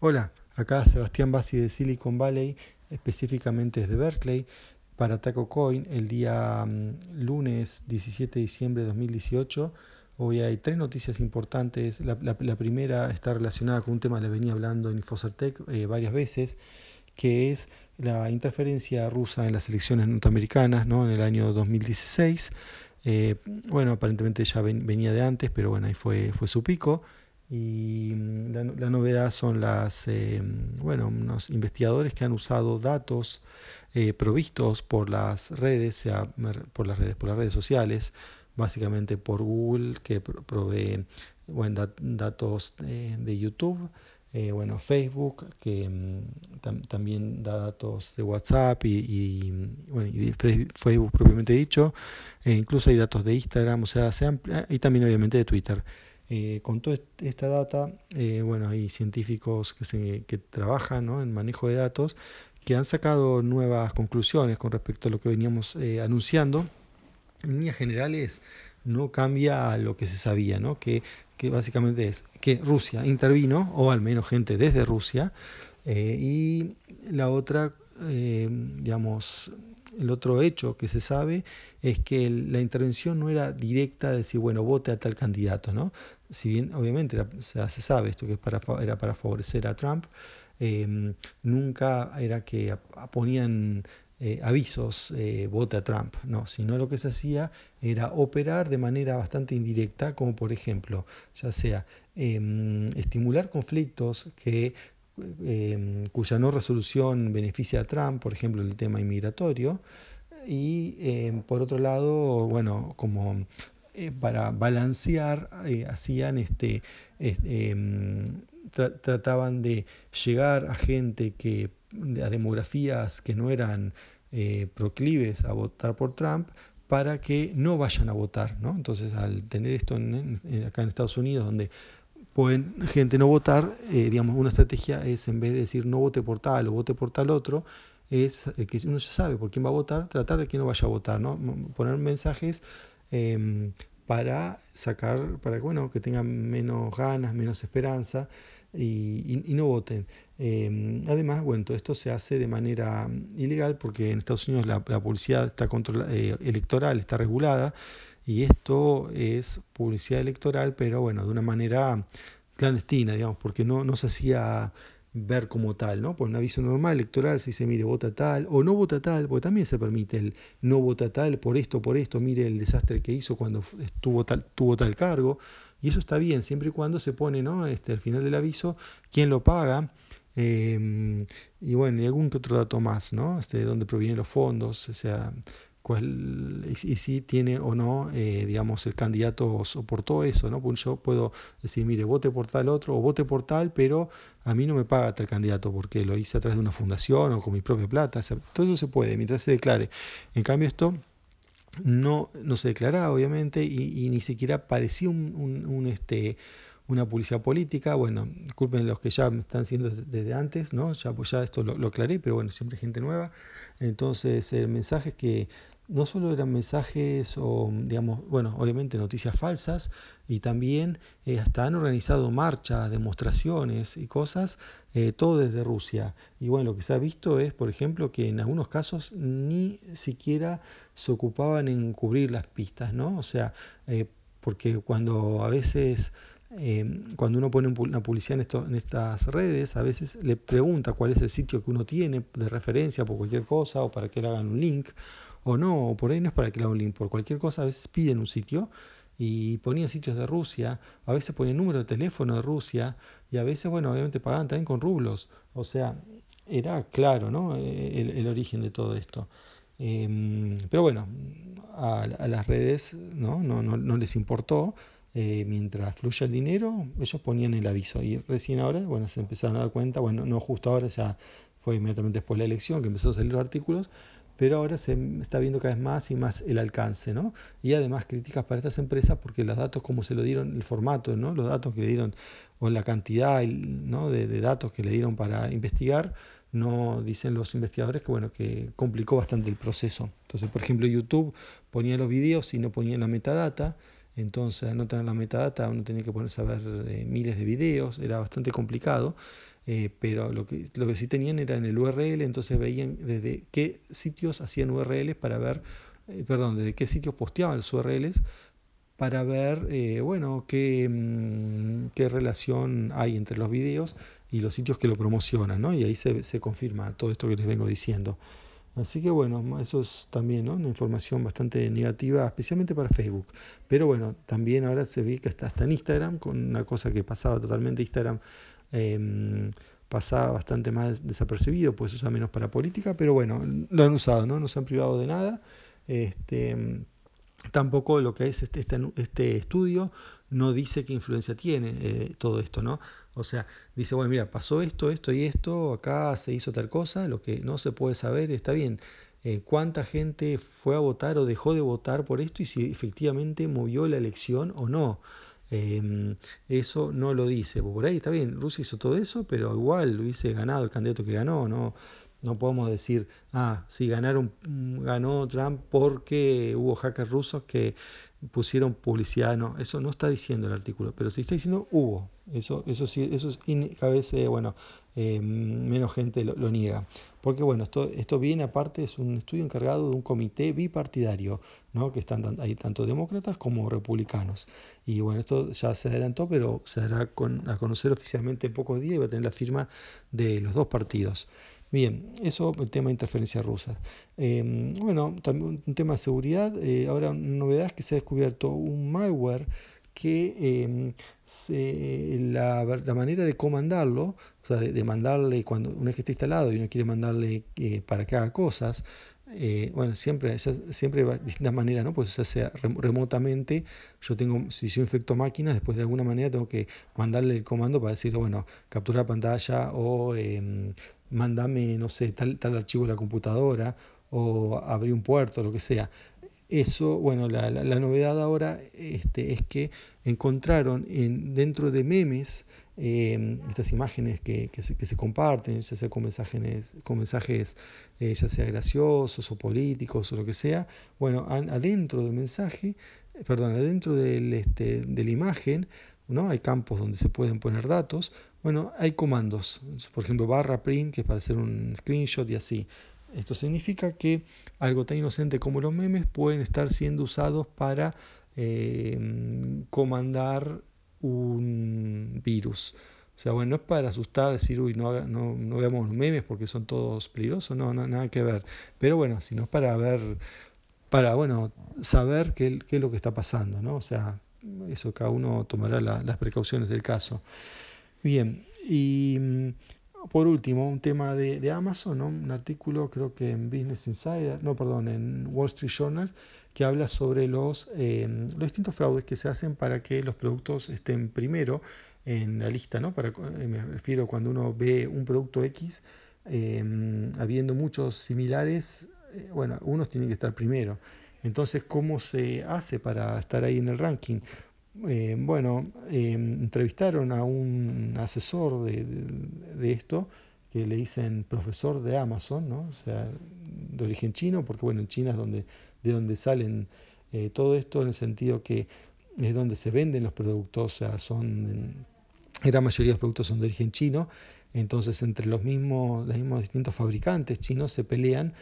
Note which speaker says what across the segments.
Speaker 1: Hola, acá Sebastián Bassi de Silicon Valley, específicamente desde Berkeley, para Taco Coin el día mm, lunes 17 de diciembre de 2018. Hoy hay tres noticias importantes. La, primera está relacionada con un tema que le venía hablando en Infocertec eh, varias veces, que es la interferencia rusa en las elecciones norteamericanas ¿no? en el año 2016. Eh, bueno, aparentemente ya venía de antes, pero bueno, ahí fue, fue su pico. Y mm, la, novedad son las, eh, bueno, unos investigadores que han usado datos eh, provistos por las redes, sea por las redes, por las redes sociales, básicamente por Google, que provee bueno, datos de YouTube, eh, bueno, Facebook, que mm, también da datos de WhatsApp y, bueno, y Facebook propiamente dicho, e incluso hay datos de Instagram, o sea, y también obviamente de Twitter. Eh, con toda esta data, eh, bueno, hay científicos que, se, que trabajan en manejo de datos que han sacado nuevas conclusiones con respecto a lo que veníamos eh, anunciando. En líneas generales, no cambia lo que se sabía, ¿no? que, que básicamente es que Rusia intervino, o al menos gente desde Rusia, y la otra, digamos, el otro hecho que se sabe es que la intervención no era directa de decir, bueno, vote a tal candidato, ¿no? Si bien obviamente se sabe esto que para, era para favorecer a Trump, em, nunca era que ponían eh, avisos, eh, vote a Trump, no, sino lo que se hacía era operar de manera bastante indirecta, como por ejemplo, ya sea em, estimular conflictos que Em, cuya no resolución beneficia a Trump, por ejemplo, el tema inmigratorio, y em, por otro lado, bueno, como eh, para balancear, eh, hacían este, em, trataban de llegar a gente que, a demografías que no eran eh, proclives a votar por Trump, para que no vayan a votar, ¿no? Entonces, al tener esto acá en Estados Unidos, donde pueden gente no votar, eh, digamos, una estrategia es en vez de decir no vote por tal o vote por tal otro, es que uno ya sabe por quién va a votar, tratar de que no vaya a votar, ¿no? Poner mensajes em, para sacar, para que, bueno, que tengan menos ganas, menos esperanza y, no voten. Em, además, bueno, todo esto se hace de manera ilegal porque en Estados Unidos la, publicidad está eh, electoral está regulada y esto es publicidad electoral, pero bueno, de una manera clandestina, digamos, porque no, no se hacía ver como tal, ¿no? Por un aviso normal electoral se dice, mire, vota tal, o no vota tal, porque también se permite el no vota tal, por esto, por esto, mire el desastre que hizo cuando estuvo tal, tuvo tal cargo, y eso está bien, siempre y cuando se pone, ¿no? Este, al final del aviso, quién lo paga, em, y bueno, y algún otro dato más, ¿no? Este, de dónde provienen los fondos, o sea, y, si tiene o no, eh, digamos, el candidato soportó eso, ¿no? Pues yo puedo decir, mire, vote por tal otro o vote por tal, pero a mí no me paga tal candidato porque lo hice a través de una fundación o con mi propia plata. todo eso se puede mientras se declare. En cambio, esto no, no se declaraba, obviamente, y, ni siquiera parecía un, este, una publicidad política. Bueno, disculpen los que ya me están siendo desde antes, ¿no? Ya, pues ya esto lo, lo aclaré, pero bueno, siempre gente nueva. Entonces, el mensaje es que no solo eran mensajes o, digamos, bueno, obviamente noticias falsas, y también eh, hasta han organizado marchas, demostraciones y cosas, eh, todo desde Rusia. Y bueno, lo que se ha visto es, por ejemplo, que en algunos casos ni siquiera se ocupaban en cubrir las pistas, ¿no? O sea, eh, porque cuando a veces cuando uno pone una publicidad en, esto, en estas redes, a veces le pregunta cuál es el sitio que uno tiene de referencia por cualquier cosa o para que le hagan un link o no, o por ahí no es para que le hagan un link, por cualquier cosa a veces piden un sitio y ponían sitios de Rusia, a veces ponían número de teléfono de Rusia y a veces, bueno, obviamente pagaban también con rublos. O sea, era claro, ¿no? El, origen de todo esto. Em, pero bueno, a, las redes ¿no? No, no, les importó. Eh, mientras fluya el dinero, ellos ponían el aviso. Y recién ahora, bueno, se empezaron a dar cuenta, bueno, no justo ahora, ya fue inmediatamente después de la elección que empezó a salir los artículos, pero ahora se está viendo cada vez más y más el alcance, ¿no? Y además críticas para estas empresas porque los datos como se lo dieron, el formato, ¿no? Los datos que le dieron o la cantidad ¿no? de, datos que le dieron para investigar, no dicen los investigadores que bueno que complicó bastante el proceso. Entonces, por ejemplo, YouTube ponía los videos y no ponía la metadata. Entonces, no tener la metadata, uno tenía que ponerse a ver eh, miles de videos, era bastante complicado. eh, pero lo que, lo que sí tenían era en el URL, entonces veían desde qué sitios hacían URLs para ver, eh, perdón, desde qué sitios posteaban los URLs para ver, bueno, qué, mm, qué, relación hay entre los videos y los sitios que lo promocionan, ¿no? Y ahí se, se confirma todo esto que les vengo diciendo. Así que bueno, eso es también ¿no? una información bastante negativa, especialmente para Facebook. Pero bueno, también ahora se ve que está hasta en Instagram, con una cosa que pasaba totalmente Instagram, eh, pasaba bastante más desapercibido, pues usa menos para política, pero bueno, lo han usado, ¿no? No se han privado de nada. Este, tampoco lo que es este, este, este estudio no dice qué influencia tiene eh, todo esto, ¿no? O sea, dice, bueno, mira, pasó esto, esto y esto, acá se hizo tal cosa, lo que no se puede saber está bien. Eh, cuánta gente fue a votar o dejó de votar por esto y si efectivamente movió la elección o no. Eh, eso no lo dice. Por ahí está bien, Rusia hizo todo eso, pero igual hubiese ganado el candidato que ganó, no, no podemos decir, ah, sí, ganaron, ganó Trump porque hubo hackers rusos que pusieron publicidad, no, eso no está diciendo el artículo, pero si está diciendo hubo, eso, eso sí, eso es cada vez, eh, bueno, eh, menos gente lo, niega, porque bueno, esto, esto viene aparte, es un estudio encargado de un comité bipartidario, ¿no? que están ahí tanto demócratas como republicanos, y bueno, esto ya se adelantó, pero se dará con, a conocer oficialmente en pocos días y va a tener la firma de los dos partidos. Bien, eso el tema de interferencia rusa. Eh, bueno, también un tema de seguridad. Eh, ahora, una novedad es que se ha descubierto un malware que em, la, la, manera de comandarlo, o sea, de, mandarle cuando una vez que está instalado y uno quiere mandarle eh, para que haga cosas, eh, bueno, siempre, siempre de distintas maneras, ¿no? Pues se hace remotamente. Yo tengo, si yo infecto máquinas, después de alguna manera tengo que mandarle el comando para decir, bueno, captura pantalla o eh, mándame, no sé, tal, tal archivo de la computadora o abrir un puerto, lo que sea. Eso, bueno, la, la, novedad ahora este, es que encontraron en, dentro de memes eh, estas imágenes que, que, se, que, se, comparten, ya sea con mensajes, con mensajes eh, ya sea graciosos o políticos o lo que sea, bueno, adentro del mensaje, perdón, adentro del, este, de la imagen, ¿no? hay campos donde se pueden poner datos, bueno, hay comandos, por ejemplo, barra print, que es para hacer un screenshot y así. Esto significa que algo tan inocente como los memes pueden estar siendo usados para eh, comandar un virus. O sea, bueno, no es para asustar, decir, uy, no, no, no veamos memes porque son todos peligrosos, no, no, nada que ver. Pero bueno, sino es para ver, para, bueno, saber qué, qué, es lo que está pasando, ¿no? O sea, eso cada uno tomará la, las precauciones del caso. Bien, y por último, un tema de, de Amazon, ¿no? un artículo creo que en Business Insider, no, perdón, en Wall Street Journal, que habla sobre los, eh, los distintos fraudes que se hacen para que los productos estén primero en la lista, ¿no? Para, eh, me refiero cuando uno ve un producto X, eh, habiendo muchos similares, bueno, unos tienen que estar primero. Entonces, ¿cómo se hace para estar ahí en el ranking? Eh, bueno, eh, entrevistaron a un asesor de, de, esto que le dicen profesor de Amazon, ¿no? o sea, de origen chino, porque bueno, en China es donde, de donde salen eh, todo esto en el sentido que es donde se venden los productos, o sea, son, la mayoría de los productos son de origen chino, entonces entre los mismos, los mismos distintos fabricantes chinos se pelean,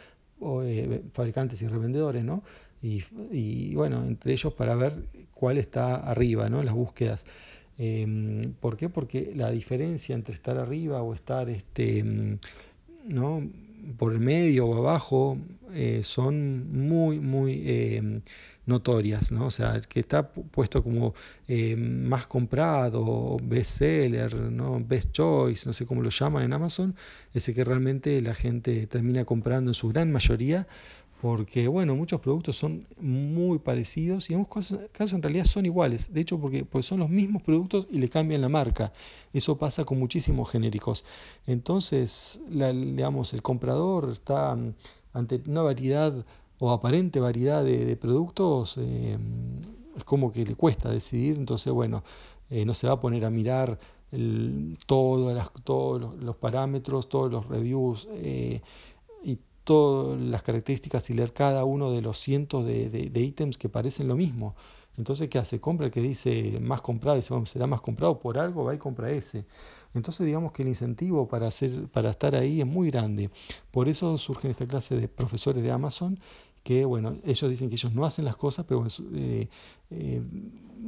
Speaker 1: fabricantes y revendedores, ¿no? Y, y, bueno, entre ellos para ver cuál está arriba, ¿no? Las búsquedas. Eh, ¿Por qué? Porque la diferencia entre estar arriba o estar este, ¿no? Por el medio o abajo eh, son muy, muy eh, notorias, ¿no? O sea, que está puesto como eh, más comprado, best seller, ¿no? best choice, no sé cómo lo llaman en Amazon, ese que realmente la gente termina comprando en su gran mayoría porque bueno, muchos productos son muy parecidos y en muchos casos en realidad son iguales, de hecho porque pues son los mismos productos y le cambian la marca, eso pasa con muchísimos genéricos. Entonces, la, digamos, el comprador está ante una variedad o aparente variedad de, de productos, eh, es como que le cuesta decidir, entonces bueno, eh, no se va a poner a mirar el, todo las, todos los, los, parámetros, todos los reviews eh, y todas las características y leer cada uno de los cientos de, de, ítems que parecen lo mismo. Entonces, ¿qué hace? Compra el que dice más comprado, dice, será más comprado por algo, va y compra ese. Entonces, digamos que el incentivo para, hacer, para estar ahí es muy grande. Por eso surgen esta clase de profesores de Amazon que, bueno, ellos dicen que ellos no hacen las cosas, pero eh, eh,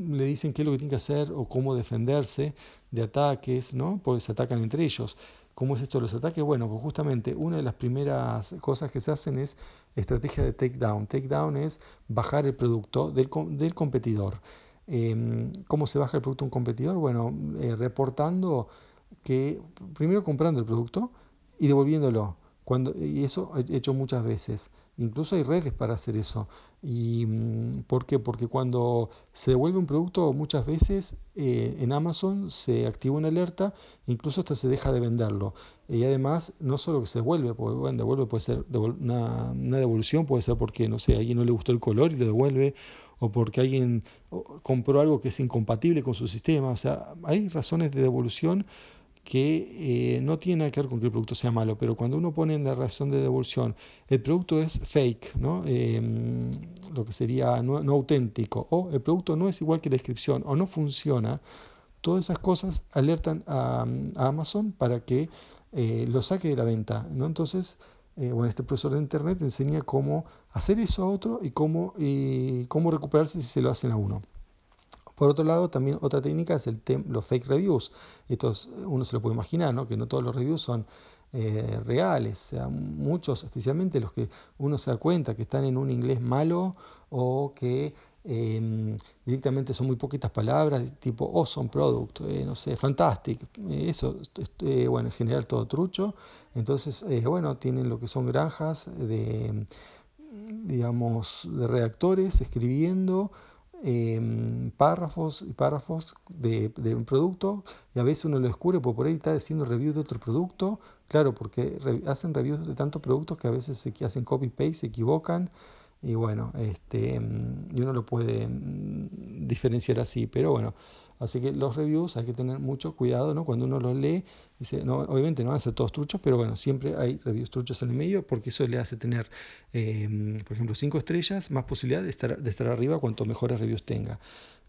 Speaker 1: le dicen qué es lo que tienen que hacer o cómo defenderse de ataques, ¿no? Porque se atacan entre ellos. ¿Cómo es esto de los ataques? Bueno, pues justamente una de las primeras cosas que se hacen es estrategia de takedown. Takedown es bajar el producto del, del competidor. Em, ¿Cómo se baja el producto de un competidor? Bueno, eh, reportando que primero comprando el producto y devolviéndolo. Cuando, y eso he hecho muchas veces. Incluso hay redes para hacer eso. ¿Y mm, por qué? Porque cuando se devuelve un producto, muchas veces eh, en Amazon se activa una alerta, incluso hasta se deja de venderlo. Y además, no solo que se devuelve, porque bueno, devuelve puede ser una, una, devolución, puede ser porque, no sé, a alguien no le gustó el color y lo devuelve, o porque alguien compró algo que es incompatible con su sistema. O sea, hay razones de devolución que eh, no tiene nada que ver con que el producto sea malo, pero cuando uno pone en la razón de devolución, el producto es fake, ¿no? Em, lo que sería no, auténtico, o el producto no es igual que la descripción, o no funciona, todas esas cosas alertan a, Amazon para que eh, lo saque de la venta. ¿no? Entonces, eh, bueno, este profesor de internet enseña cómo hacer eso a otro y cómo, y cómo recuperarse si se lo hacen a uno. Por otro lado, también otra técnica es el los fake reviews. Esto uno se lo puede imaginar, ¿no? que no todos los reviews son eh, reales, o sea, muchos, especialmente los que uno se da cuenta que están en un inglés malo o que em, directamente son muy poquitas palabras, tipo awesome product, eh, no sé, fantastic, eh, eso, bueno, en general todo trucho. Entonces, bueno, tienen lo que son granjas de, digamos, de redactores escribiendo Em, párrafos y párrafos de, un producto y a veces uno lo descubre porque por ahí está haciendo reviews de otro producto, claro, porque hacen reviews de tantos productos que a veces se hacen copy-paste, se equivocan y bueno, este, em, y uno lo puede em, diferenciar así, pero bueno, Así que los reviews hay que tener mucho cuidado, ¿no? Cuando uno los lee, dice, no, obviamente no van a ser todos truchos, pero bueno, siempre hay reviews truchos en el medio porque eso le hace tener, em, por ejemplo, cinco estrellas, más posibilidad de estar, de estar arriba cuanto mejores reviews tenga.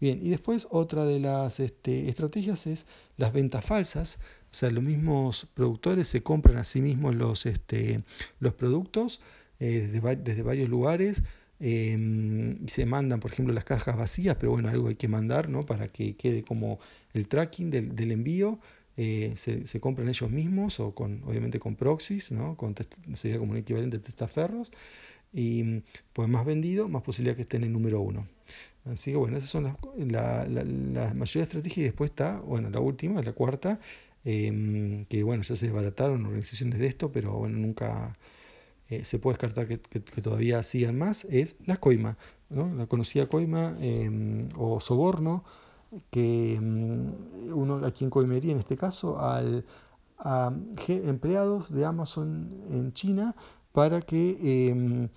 Speaker 1: Bien, y después otra de las este, estrategias es las ventas falsas. O sea, los mismos productores se compran a sí mismos los, este, los productos eh, desde, desde varios lugares Em, y se mandan, por ejemplo, las cajas vacías, pero bueno, algo hay que mandar, ¿no? Para que quede como el tracking del, envío. Eh, se, compran ellos mismos o con, obviamente con proxies, ¿no? Sería como un equivalente de testaferros. Y pues más vendido, más posibilidad que estén en número uno. Así que bueno, esas son las, la, la, mayoría de estrategias y después está, bueno, la última, la cuarta, em, que bueno, ya se desbarataron organizaciones de esto, pero bueno, nunca eh, se puede descartar que, todavía sigan más, es la coima, la conocida coima em, o soborno, que em, uno aquí en coimería en este caso al, a empleados de Amazon en China para que em,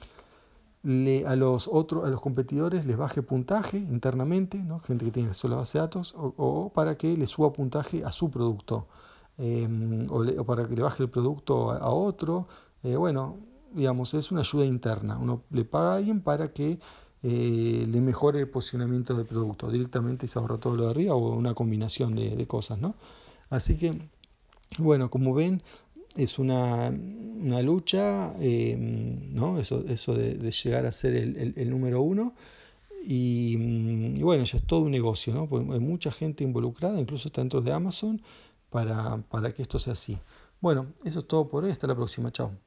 Speaker 1: le, a los otros, a los competidores les baje puntaje internamente, ¿no? gente que tiene solo base de datos, o, para que le suba puntaje a su producto, o, para que le baje el producto a, a otro. Eh, bueno, digamos, es una ayuda interna. Uno le paga a alguien para que eh, le mejore el posicionamiento del producto. Directamente se ahorra todo lo de arriba o una combinación de, cosas, ¿no? Así que, bueno, como ven, es una, lucha, eh, ¿no? Eso, eso de, llegar a ser el, número uno. Y, bueno, ya es todo un negocio, ¿no? hay mucha gente involucrada, incluso está dentro de Amazon, para, para que esto sea así. Bueno, eso es todo por hoy. Hasta la próxima. Chao.